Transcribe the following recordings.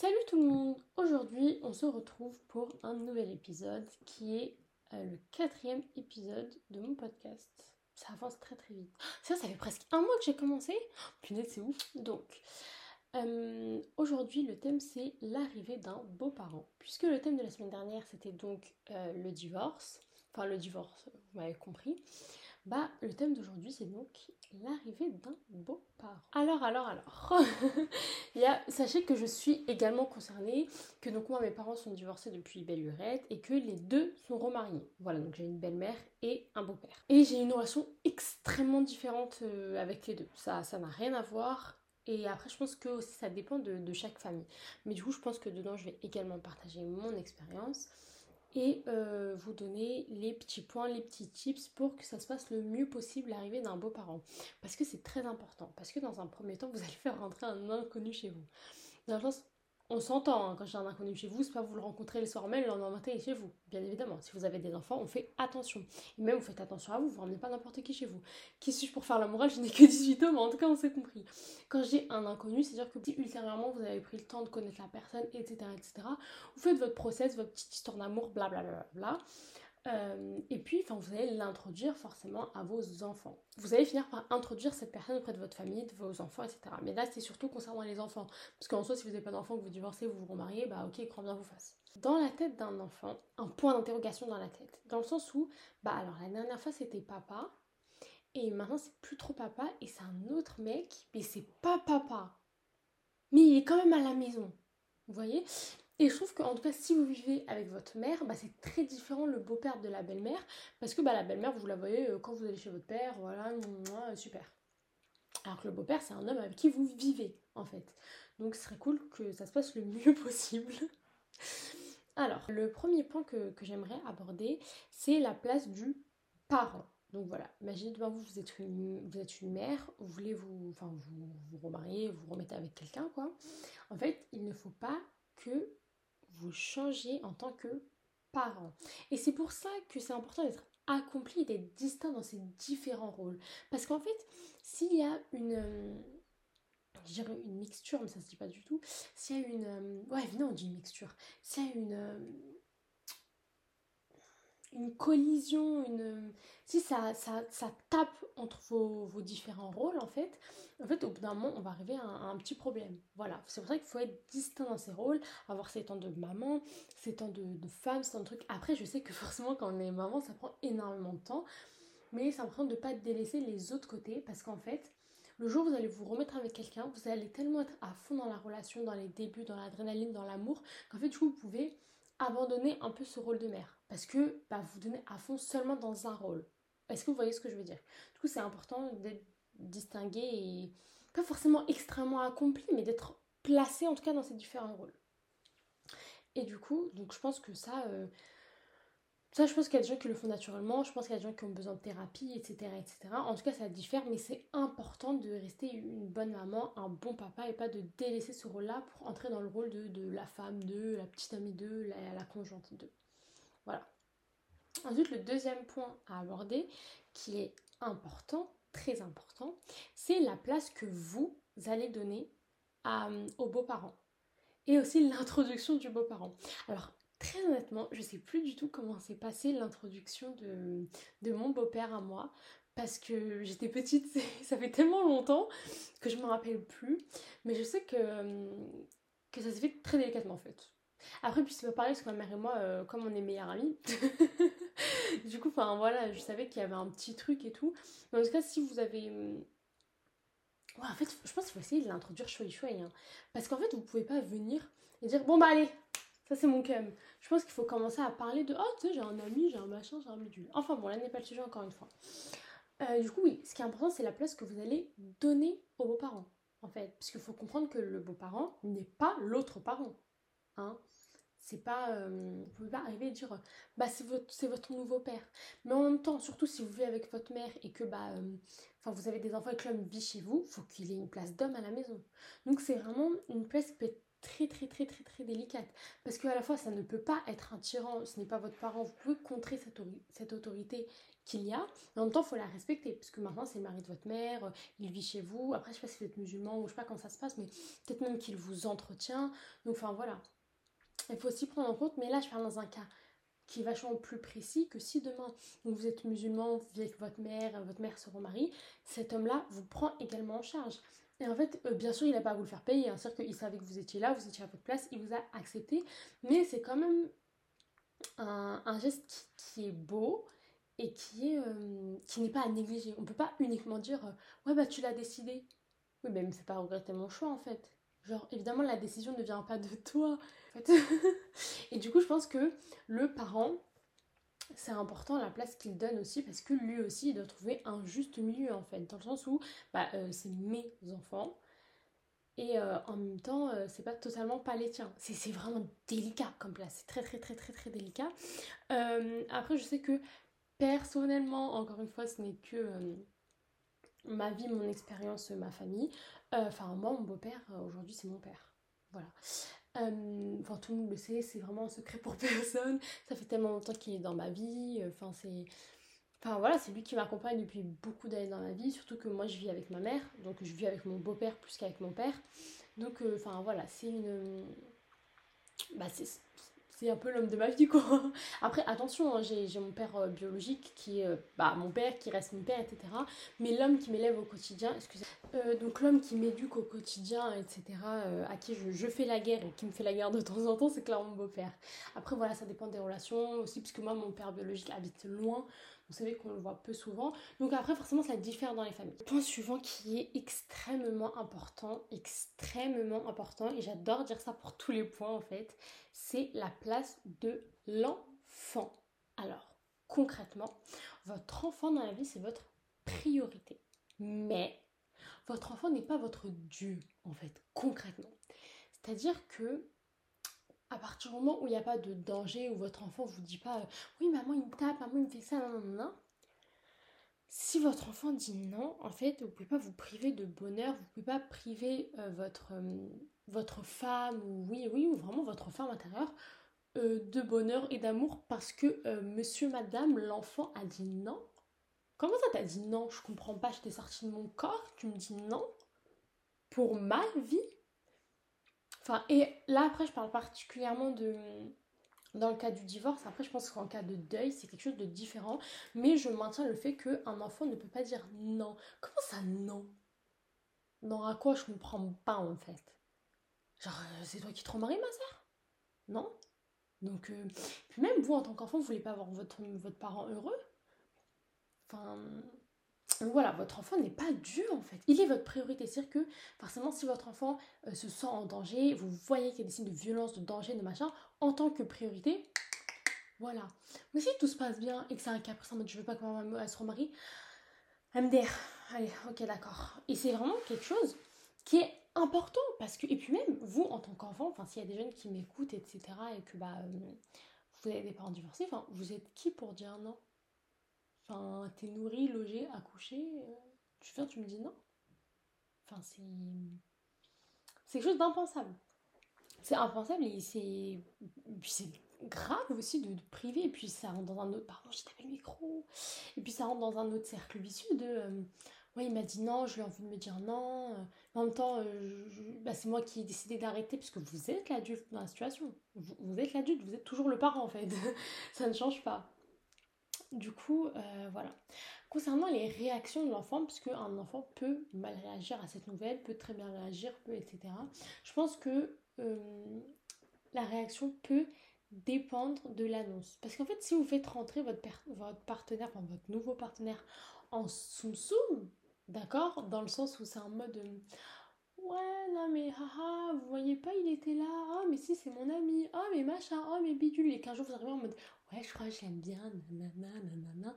Salut tout le monde Aujourd'hui, on se retrouve pour un nouvel épisode qui est euh, le quatrième épisode de mon podcast. Ça avance très très vite. Ça, ça fait presque un mois que j'ai commencé. Punaise, c'est ouf. Donc, euh, aujourd'hui, le thème c'est l'arrivée d'un beau-parent. Puisque le thème de la semaine dernière c'était donc euh, le divorce. Enfin, le divorce, vous m'avez compris. Bah, le thème d'aujourd'hui, c'est donc l'arrivée d'un beau-parent. Alors, alors, alors. Il y a, sachez que je suis également concernée, que donc moi, mes parents sont divorcés depuis belle lurette et que les deux sont remariés. Voilà, donc j'ai une belle-mère et un beau-père. Et j'ai une relation extrêmement différente euh, avec les deux. Ça, ça n'a rien à voir. Et après, je pense que aussi ça dépend de, de chaque famille. Mais du coup, je pense que dedans, je vais également partager mon expérience et euh, vous donner les petits points, les petits tips pour que ça se passe le mieux possible l'arrivée d'un beau-parent. Parce que c'est très important. Parce que dans un premier temps, vous allez faire rentrer un inconnu chez vous. Dans on s'entend hein, quand j'ai un inconnu chez vous, c'est pas vous le rencontrez le soir même, le lendemain matin chez vous. Bien évidemment, si vous avez des enfants, on fait attention. Et même vous faites attention à vous, vous ramenez pas n'importe qui chez vous. Qui suis-je pour faire la morale Je n'ai que 18 ans, mais en tout cas on s'est compris. Quand j'ai un inconnu, c'est-à-dire que si ultérieurement vous avez pris le temps de connaître la personne, etc. etc. Vous faites votre process, votre petite histoire d'amour, blablabla. Bla, bla, bla. Euh, et puis, vous allez l'introduire forcément à vos enfants. Vous allez finir par introduire cette personne auprès de votre famille, de vos enfants, etc. Mais là, c'est surtout concernant les enfants. Parce qu'en soi, si vous n'avez pas d'enfants, que vous divorcez, vous vous remariez, bah ok, grand bien vous fasse. Dans la tête d'un enfant, un point d'interrogation dans la tête. Dans le sens où, bah alors la dernière fois c'était papa, et maintenant c'est plus trop papa, et c'est un autre mec, mais c'est pas papa. Mais il est quand même à la maison. Vous voyez? Et je trouve qu'en tout cas, si vous vivez avec votre mère, bah, c'est très différent le beau-père de la belle-mère. Parce que bah, la belle-mère, vous la voyez euh, quand vous allez chez votre père, voilà, mouah, super. Alors que le beau-père, c'est un homme avec qui vous vivez, en fait. Donc ce serait cool que ça se passe le mieux possible. Alors, le premier point que, que j'aimerais aborder, c'est la place du parent. Donc voilà, imaginez devant vous, vous êtes une, vous êtes une mère, vous voulez vous, enfin, vous, vous remarier, vous remettez avec quelqu'un, quoi. En fait, il ne faut pas que vous changez en tant que parent. Et c'est pour ça que c'est important d'être accompli et d'être distinct dans ces différents rôles. Parce qu'en fait, s'il y a une... Euh, je dirais une mixture, mais ça se dit pas du tout. S'il y a une... Euh, ouais, non, on dit une mixture. S'il y a une euh, une collision, une si ça, ça, ça tape entre vos, vos, différents rôles en fait, en fait au bout d'un moment on va arriver à un, petit problème. Voilà, c'est pour ça qu'il faut être distinct dans ses rôles, avoir ses temps de maman, ses temps de, de femme, ses temps de. Après je sais que forcément quand on est maman ça prend énormément de temps, mais c'est important de ne pas délaisser les autres côtés parce qu'en fait le jour où vous allez vous remettre avec quelqu'un, vous allez tellement être à fond dans la relation, dans les débuts, dans l'adrénaline, dans l'amour, qu'en fait du coup vous pouvez abandonner un peu ce rôle de mère parce que bah, vous donnez à fond seulement dans un rôle. Est-ce que vous voyez ce que je veux dire? Du coup, c'est important d'être distingué et pas forcément extrêmement accompli, mais d'être placé en tout cas dans ces différents rôles. Et du coup, donc je pense que ça, euh, ça, je pense qu'il y a des gens qui le font naturellement, je pense qu'il y a des gens qui ont besoin de thérapie, etc. etc. En tout cas, ça diffère, mais c'est important de rester une bonne maman, un bon papa, et pas de délaisser ce rôle-là pour entrer dans le rôle de, la femme de, la petite amie de, la, la conjointe de. Voilà. Ensuite, le deuxième point à aborder, qui est important, très important, c'est la place que vous allez donner aux beaux-parents. Et aussi l'introduction du beau-parent. Alors, très honnêtement, je sais plus du tout comment s'est passée l'introduction de, mon beau-père à moi. Parce que j'étais petite, ça fait tellement longtemps que je me rappelle plus. Mais je sais que, que ça s'est fait très délicatement en fait. Après, puis c'est pas pareil parce que ma mère et moi, euh, comme on est meilleures amies, du coup, enfin voilà, je savais qu'il y avait un petit truc et tout. Mais en tout cas, si vous avez. Ouais, en fait, je pense qu'il faut essayer de l'introduire chouette chouette. Hein. Parce qu'en fait, vous pouvez pas venir et dire bon bah allez, ça, c'est mon cum. Je pense qu'il faut commencer à parler de Oh, tu sais, j'ai un ami, j'ai un machin, j'ai un module. Enfin bon, là n'est pas le sujet encore une fois. Euh, du coup, oui, ce qui est important, c'est la place que vous allez donner aux beaux-parents, en fait. Parce qu'il faut comprendre que le beau-parent n'est pas l'autre parent. Hein c'est pas. Euh, vous pouvez pas arriver et dire Bah, c'est votre, c'est votre nouveau père. Mais en même temps, surtout si vous vivez avec votre mère et que, bah. Euh, enfin, vous avez des enfants et que l'homme vit chez vous, faut qu'il ait une place d'homme à la maison. Donc, c'est vraiment une place qui peut être très très très très très délicate. Parce qu'à la fois, ça ne peut pas être un tyran, ce n'est pas votre parent, vous pouvez contrer cette, cette autorité qu'il y a, mais en même temps, il faut la respecter, parce que maintenant, c'est le mari de votre mère, euh, il vit chez vous, après, je sais pas si vous êtes musulman ou je sais pas comment ça se passe, mais peut-être même qu'il vous entretient, donc enfin voilà. Il faut aussi prendre en compte, mais là, je parle dans un cas qui est vachement plus précis que si demain vous êtes musulman, vous vivez avec votre mère, votre mère se remarie, cet homme-là vous prend également en charge. Et en fait, euh, bien sûr, il n'a pas à vous le faire payer. Hein. C'est-à-dire qu'il savait que vous étiez là, vous étiez à votre place, il vous a accepté. Mais c'est quand même un, geste qui, est beau et euh, qui n'est pas à négliger. On peut pas uniquement dire euh, ouais bah tu l'as décidé. Oui, mais fait pas regretter mon choix en fait. Genre évidemment la décision ne vient pas de toi. et du coup, je pense que le parent c'est important la place qu'il donne aussi parce que lui aussi il doit trouver un juste milieu en fait. Dans le sens où bah, euh, c'est mes enfants et euh, en même temps euh, c'est pas totalement pas les tiens. C'est vraiment délicat comme place. C'est très très très très très délicat. Après je sais que personnellement encore une fois ce n'est que ma vie mon expérience ma famille enfin moi mon beau-père aujourd'hui c'est mon père voilà euh, enfin, tout le monde le sait, c'est vraiment un secret pour personne. Ça fait tellement longtemps qu'il est dans ma vie. Enfin, c'est. Enfin voilà, c'est lui qui m'accompagne depuis beaucoup d'années dans ma vie, surtout que moi je vis avec ma mère, donc je vis avec mon beau-père plus qu'avec mon père. Donc euh, enfin voilà, c'est une. Bah c'est c'est un peu l'homme de ma vie quoi. Après attention, hein, j'ai mon père euh, biologique qui est euh, bah, mon père, qui reste mon père, etc. Mais l'homme qui m'élève au quotidien, excusez euh, donc l'homme qui m'éduque au quotidien, etc. à qui je, fais la guerre et qui me fait la guerre de temps en temps, c'est clairement mon beau-père. Après voilà, ça dépend des relations aussi, puisque moi mon père biologique habite loin, vous savez qu'on le voit peu souvent. Donc après, forcément, ça diffère dans les familles. point suivant qui est extrêmement important, extrêmement important, et j'adore dire ça pour tous les points en fait, c'est la place de l'enfant. Alors, concrètement, votre enfant dans la vie, c'est votre priorité. Mais votre enfant n'est pas votre Dieu, en fait, concrètement. C'est-à-dire que à partir du moment où il n'y a pas de danger, où votre enfant vous dit pas oui maman il me tape, maman il me fait ça, non, non, non. Si votre enfant dit non, en fait, vous pouvez pas vous priver de bonheur, vous pouvez pas priver euh, votre, euh, votre femme, ou oui, oui, ou vraiment votre femme intérieure, euh, de bonheur et d'amour parce que monsieur, madame, l'enfant a dit non. Comment ça t'as dit non? Je comprends pas, je t'ai sorti de mon corps, tu me dis non? Pour ma vie? Enfin, et là, après, je parle particulièrement de. Dans le cas du divorce, après, je pense qu'en cas de deuil, c'est quelque chose de différent. Mais je maintiens le fait qu'un enfant ne peut pas dire non. Comment ça, non? Non, à quoi je comprends pas, en fait? Genre, euh, c'est toi qui te remaries, ma soeur Non? Donc, euh, puis même vous, en tant qu'enfant, vous voulez pas avoir votre, votre parent heureux? Enfin, voilà, votre enfant n'est pas Dieu en fait. Il est votre priorité. C'est-à-dire que forcément, si votre enfant euh, se sent en danger, vous voyez qu'il y a des signes de violence, de danger, de machin, en tant que priorité, voilà. Mais si tout se passe bien et que c'est un caprice en mode je veux pas que ma maman se remarie, MDR, allez, ok, d'accord. Et c'est vraiment quelque chose qui est important parce que, et puis même vous en tant qu'enfant, enfin, s'il y a des jeunes qui m'écoutent, etc., et que bah, euh, vous avez des parents divorcés, enfin, vous êtes qui pour dire non? T'es nourri, logé, accouché, euh, tu viens, tu me dis non. Enfin, c'est. C'est quelque chose d'impensable. C'est impensable et c'est. grave aussi de, priver. Et puis ça rentre dans un autre. Pardon, j'ai tapé le micro. Et puis ça rentre dans un autre cercle vicieux de. Euh, ouais, il m'a dit non, je lui ai envie de me dire non. Euh, en même temps, bah, c'est moi qui ai décidé d'arrêter puisque vous êtes l'adulte dans la situation. vous êtes l'adulte, vous êtes toujours le parent en fait. ça ne change pas. Du coup, euh, voilà. Concernant les réactions de l'enfant, puisque un enfant peut mal réagir à cette nouvelle, peut très bien réagir, peut, etc. Je pense que euh, la réaction peut dépendre de l'annonce. Parce qu'en fait, si vous faites rentrer votre, votre partenaire, votre nouveau partenaire en soum soum, d'accord Dans le sens où c'est un mode... Euh, non mais haha, vous voyez pas, il était là, oh mais si c'est mon ami, oh mais machin, oh mais bidule, et qu'un jour vous arrivez en mode, ouais, je crois que je l'aime bien, nanana, nanana.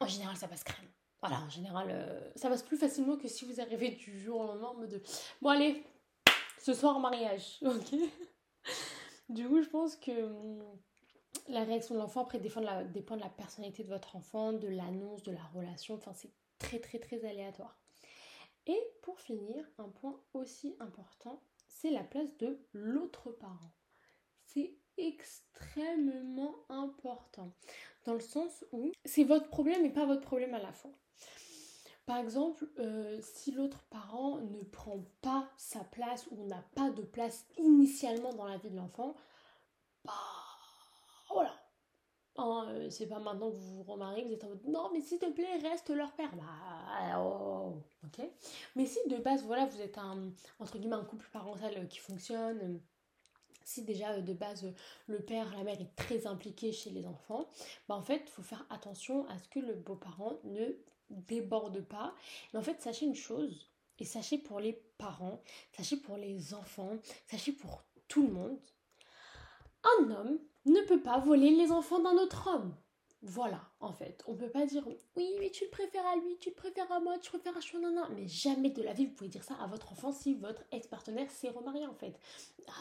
En général, ça passe crème. Voilà, en général, euh, ça passe plus facilement que si vous arrivez du jour au lendemain en mode, bon allez, ce soir mariage, ok. Du coup, je pense que hum, la réaction de l'enfant après dépend de, la, dépend de la personnalité de votre enfant, de l'annonce, de la relation, enfin c'est très très très aléatoire. Et pour finir, un point aussi important, c'est la place de l'autre parent. C'est extrêmement important. Dans le sens où c'est votre problème et pas votre problème à la fois. Par exemple, euh, si l'autre parent ne prend pas sa place ou n'a pas de place initialement dans la vie de l'enfant, bah voilà. Hein, euh, c'est pas maintenant que vous vous remariez, vous êtes en mode non, mais s'il te plaît, reste leur père. Bah, oh, ok. Mais si de base, voilà, vous êtes un, entre guillemets, un couple parental qui fonctionne, si déjà euh, de base euh, le père, la mère est très impliqué chez les enfants, bah en fait, il faut faire attention à ce que le beau-parent ne déborde pas. En fait, sachez une chose, et sachez pour les parents, sachez pour les enfants, sachez pour tout le monde, un homme ne peut pas voler les enfants d'un autre homme. Voilà, en fait. On peut pas dire oui, mais tu le préfères à lui, tu le préfères à moi, tu préfères à Chouanana. Mais jamais de la vie vous pouvez dire ça à votre enfant si votre ex-partenaire s'est remarié, en fait.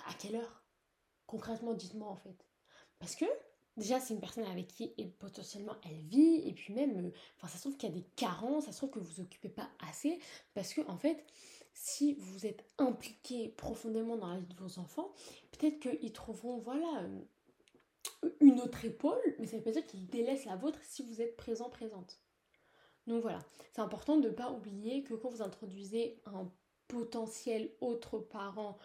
À quelle heure? Concrètement, dites-moi, en fait. Parce que déjà c'est une personne avec qui potentiellement elle vit et puis même euh, enfin ça se trouve qu'il y a des carences ça se trouve que vous occupez pas assez parce que en fait si vous êtes impliqué profondément dans la vie de vos enfants peut-être qu'ils trouveront voilà euh, une autre épaule mais ça veut pas dire qu'ils délaissent la vôtre si vous êtes présent présente donc voilà c'est important de ne pas oublier que quand vous introduisez un potentiel autre parent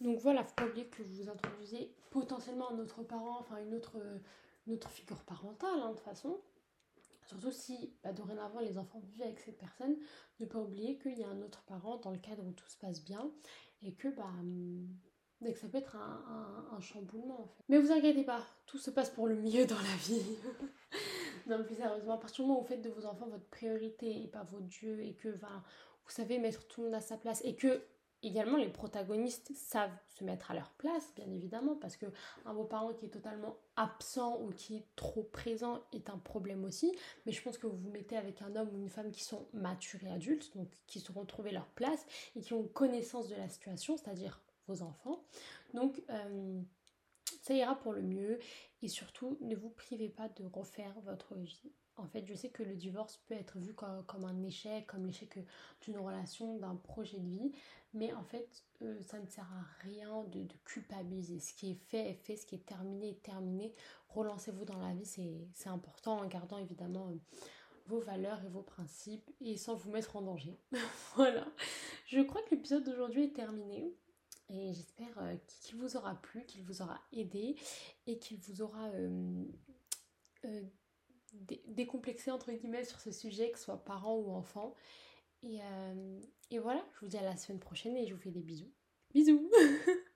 donc voilà, faut pas oublier que vous introduisez potentiellement un autre parent, enfin une autre, une autre figure parentale hein, de toute façon. Surtout si bah, dorénavant les enfants vivent avec cette personne, ne pas oublier qu'il y a un autre parent dans le cadre où tout se passe bien et que bah que ça peut être un, chamboulement en fait. Mais vous inquiétez pas, tout se passe pour le mieux dans la vie. non plus sérieusement, à partir du moment où vous faites de vos enfants votre priorité et pas votre Dieu et que vous savez mettre tout le monde à sa place et que également les protagonistes savent se mettre à leur place, bien évidemment, parce que un beau-parent qui est totalement absent ou qui est trop présent est un problème aussi. Mais je pense que vous vous mettez avec un homme ou une femme qui sont matures et adultes, donc qui sauront trouver leur place et qui ont connaissance de la situation, c'est-à-dire enfants. Donc euh, ça ira pour le mieux et surtout ne vous privez pas de refaire votre vie en fait, je sais que le divorce peut être vu comme, un échec, comme l'échec d'une relation, d'un projet de vie, mais en fait, euh, ça ne sert à rien de, culpabiliser. Ce qui est fait est fait, ce qui est terminé est terminé. Relancez-vous dans la vie, c'est important en gardant évidemment euh, vos valeurs et vos principes et sans vous mettre en danger. voilà. Je crois que l'épisode d'aujourd'hui est terminé. Et j'espère euh, qu'il vous aura plu, qu'il vous aura aidé et qu'il vous aura décomplexé entre guillemets sur ce sujet, que ce soit parent ou enfant. Euh, et voilà, je vous dis à la semaine prochaine et je vous fais des bisous. Bisous